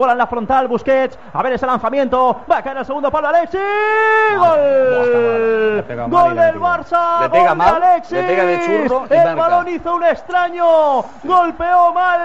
Bola en la frontal, Busquets. A ver ese lanzamiento. Va a caer el segundo palo, Alexis. Gol. Gol del Barça. Le pega gol mal, de Alexis. le pega de churro y El marca. balón hizo un extraño. Golpeó mal.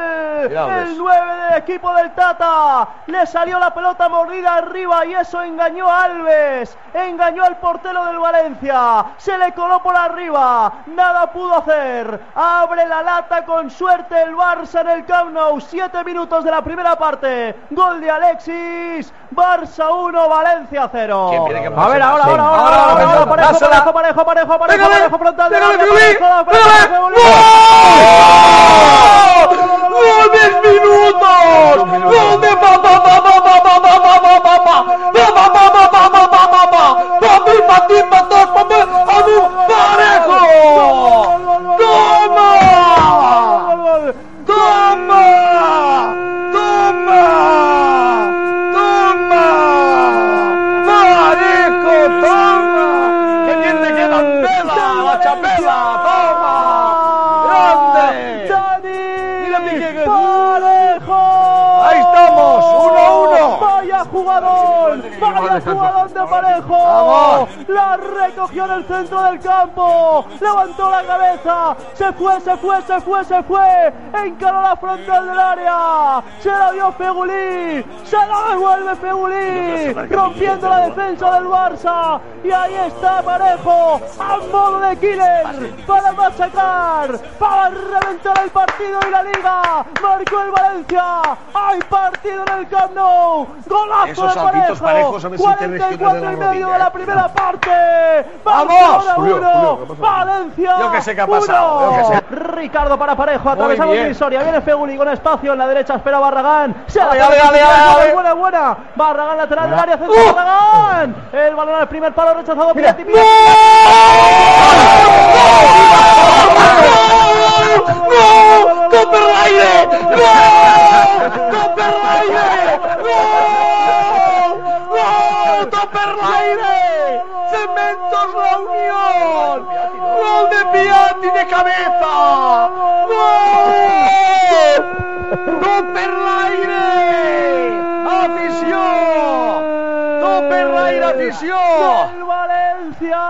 El 9 del equipo del Tata. Le salió la pelota mordida arriba y eso engañó a Alves. Engañó al portero del Valencia. Se le coló por arriba. Nada pudo hacer. Abre la lata con suerte el Barça en el Camp Nou. Siete minutos de la primera parte. Gol de Alexis. Barça 1, Valencia 0. A ver, ahora, ahora, ahora, parejo, parejo, parejo, parejo, parejo, parejo, frontal de ¡Gol! ¡Gol! ¡Gol! Alejo. Ahí estamos jugador, vaya jugador de Parejo. La recogió en el centro del campo, levantó la cabeza, se fue, se fue, se fue, se fue, encaró la frontal del área, se la dio Fegulí, se la devuelve Fegulí, rompiendo la defensa del Barça. Y ahí está Parejo, a modo de killer, para masacar, para reventar el partido y la liga. Marcó el Valencia, hay partido en el Camp Nou, golazo Esos saltitos Parejo, parejos, a ver si te regionas 44 de y medio de la ¿eh? primera parte. ¡Vamos! Barcelona Julio, 1, Julio, ¿qué pasa? Valencia Yo que sé qué ha pasado, yo que 1. sé. Ricardo para Parejo, atravesamos divisoria, viene Feguli con espacio en la derecha, espera Barragán. Se Ale, ale, ale, buena, buena. Barragán lateral del área, centro ¡Uh! Barragán. El balón al primer palo rechazado. ¡No! ¡Copperraide! ¡No! ¡Copperraide! ¡No! ¡No! ¡Copperraide! ¡Cementos la Unión! ¡Gol de Piatti de cabeza! ¡Gol! ¡Copperraide! ¡Afición! ¡Copperraide afición! del Valencia.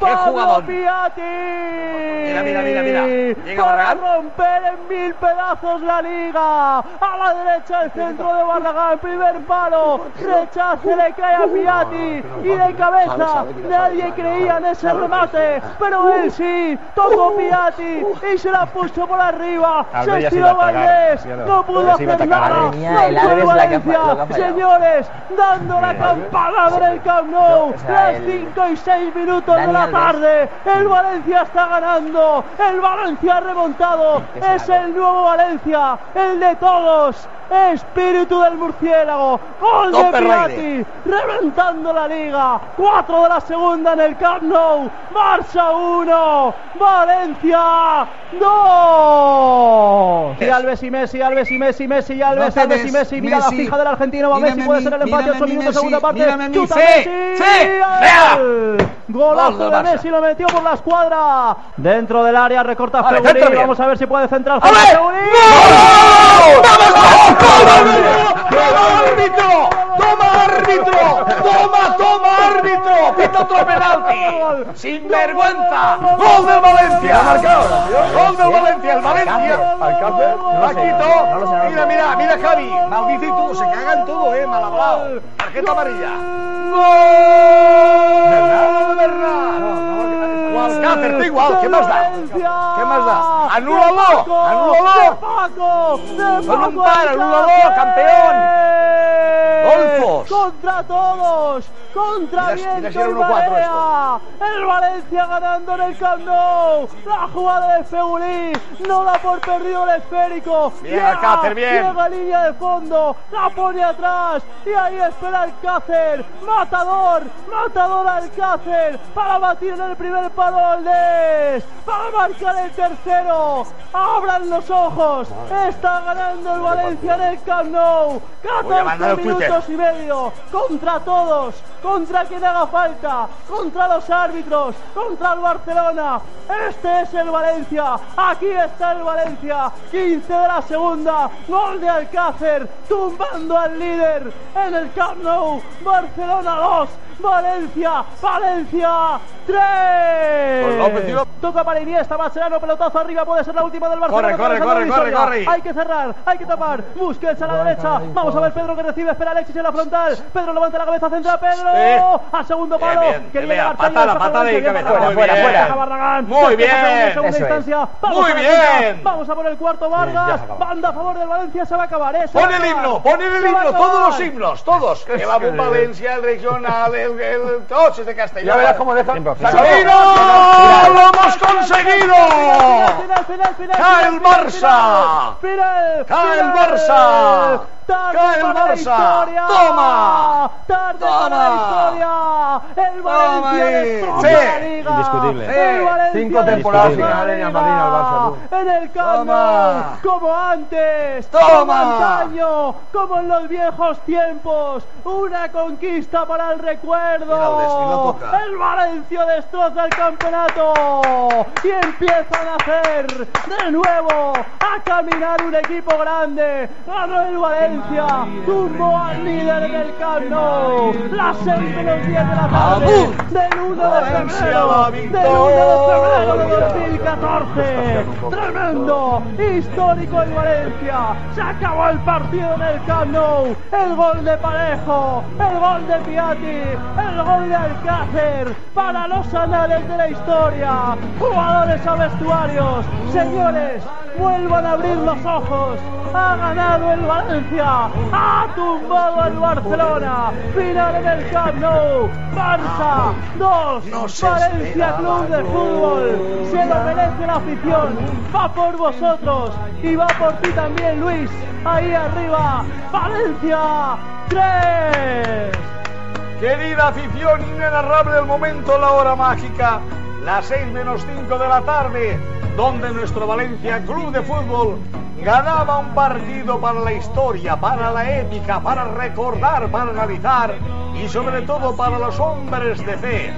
¡Qué Piatti. Mira, mira, mira, mira. Llega Para Barragán. romper en mil pedazos la liga. A la derecha el centro de Barragán. Primer palo. Rechace le cae a Piatti. Y de cabeza. Nadie creía en ese remate. Pero él sí. Tocó Piatti. Y se la puso por arriba. Se estiró Valdés. no. No pudo hacer nada. Fa- Valencia. Señores, dando la campanada en el Camp Nou. Las el- 5 y 6 minutos de la tarde. El Valencia está ganando. El Valencia ha remontado. Es el nuevo Valencia. El de todos. Espíritu del murciélago. Gol de. Piatti. Reventando la liga. 4 de la segunda en el Camp Nou. Barça 1. Valencia 2. Y Alves y Messi, Alves y Messi, Messi y Alves, te Alves y Messi. Mira Messi. la fija del argentino. Va Messi, puede ser el empate. mírame 8 a mí, minutos, segunda parte. Chuta Sí, Messi. sí, ¡Gol! Gol Golazo de. Messi, lo metió por la escuadra. Dentro del área, recorta Vale. Vamos a ver si puede centrar. ¡Vamos, gol! ¡Toma árbitro! ¡Toma árbitro! ¡Toma, toma árbitro! ¡Pita otro penalti! ¡Sin vergüenza! ¡Gol del Valencia! ¡Gol del Valencia! ¡El Valencia! Paquito, mira, mira, mira Javi, maldice y tú, se cagan todo, eh, mal hablado. Tarjeta amarilla. ¡Gol! Bernat. no, O Alcácer, da igual, ¿qué más da? ¿Qué más da? ¡Anúlalo! ¡Anúlalo! Paco, Con un par, anúlalo, campeón. Gol todos. contra todos, contra viento y 1-4 marea. El Valencia ganando en el Camp Nou. La jugada de Fegulí no da por perdido el esférico. Bien, Alcácer, bien. Llega a línea de fondo, la pone atrás y ahí espera Alcácer. Matador, matador Alcácer para batir en el primer palo Valdés, para marcar el tercero. Abran los ojos, está ganando el Valencia en el Camp Nou. Voy a mandar 14 el Twitter. minutos y medio contra todos, contra quien haga falta, contra los árbitros, contra el Barcelona. Este es el Valencia, aquí está el Valencia, 15 de la segunda, gol de Alcácer, tumbando al líder en el Camp Nou, Barcelona 2. Valencia, Valencia, 3. Con López y López. Toca para Iniesta, Mascherano, pelotazo arriba, puede ser la última del Barcelona. Corre, corre, corre, corre, corre. Hay que cerrar, hay que tapar. Busquets a la derecha. Vamos a ver Pedro que recibe, espera Alexis en la frontal. Pedro levanta la cabeza, centra Pedro. Al segundo palo. Quería patada, patada de bien cabeza. Bien. Deja Barragán. Muy bien. Vamos Muy bien. Vamos a por el cuarto Vargas. Banda a favor del Valencia, se va a acabar. Pon el himno, pon el himno, todos los himnos, todos. Que va por Valencia, el regional, el, el, todos es de Castellón. Ya verás cómo deja. Acabó. ¡Lo hemos conseguido! Final, final, final, ¡Cae el Barça! Final, ¡Cae el. Barça! Tarde ¡Cae el para la historia. ¡Toma! Tarde ¡Toma! para la historia. El Valencia destroza Sí. la liga. Indiscutible. El. Valencia Cinco temporadas ganar en. Madrid al Barça, tú. En el Camp como antes, Toma. como antaño, como en los viejos tiempos. Una conquista para el recuerdo. Mira. El Valencia destroza el campeonato y empiezan a hacer de nuevo a caminar un equipo grande. Ganó el Valencia, tumbó al líder en el Camp Nou. Las 6 menos 10 de la tarde del 1 de Valencia, febrero del 1 de febrero de victoria. 2014. Tremendo, histórico en Valencia. Se acabó el partido en el Camp Nou. El gol de Parejo, el gol de Piatti, el gol de Alcácer para los anales de la historia. Jugadores a vestuarios. Señores, vuelvan a abrir los ojos. Ha ganado el Valencia. Ha tumbado el Barcelona. Final en el Camp Nou. Barça 2. No se Valencia Club de. Fútbol. Se lo merece la afición. Va por vosotros. Y va por ti también, Luis. Ahí arriba. Valencia 3. Querida afición inenarrable el momento, la hora mágica, las 6 menos 5 de la tarde, donde nuestro Valencia Club de Fútbol ganaba un partido para la historia, para la épica, para recordar, para analizar y sobre todo para los hombres de fe.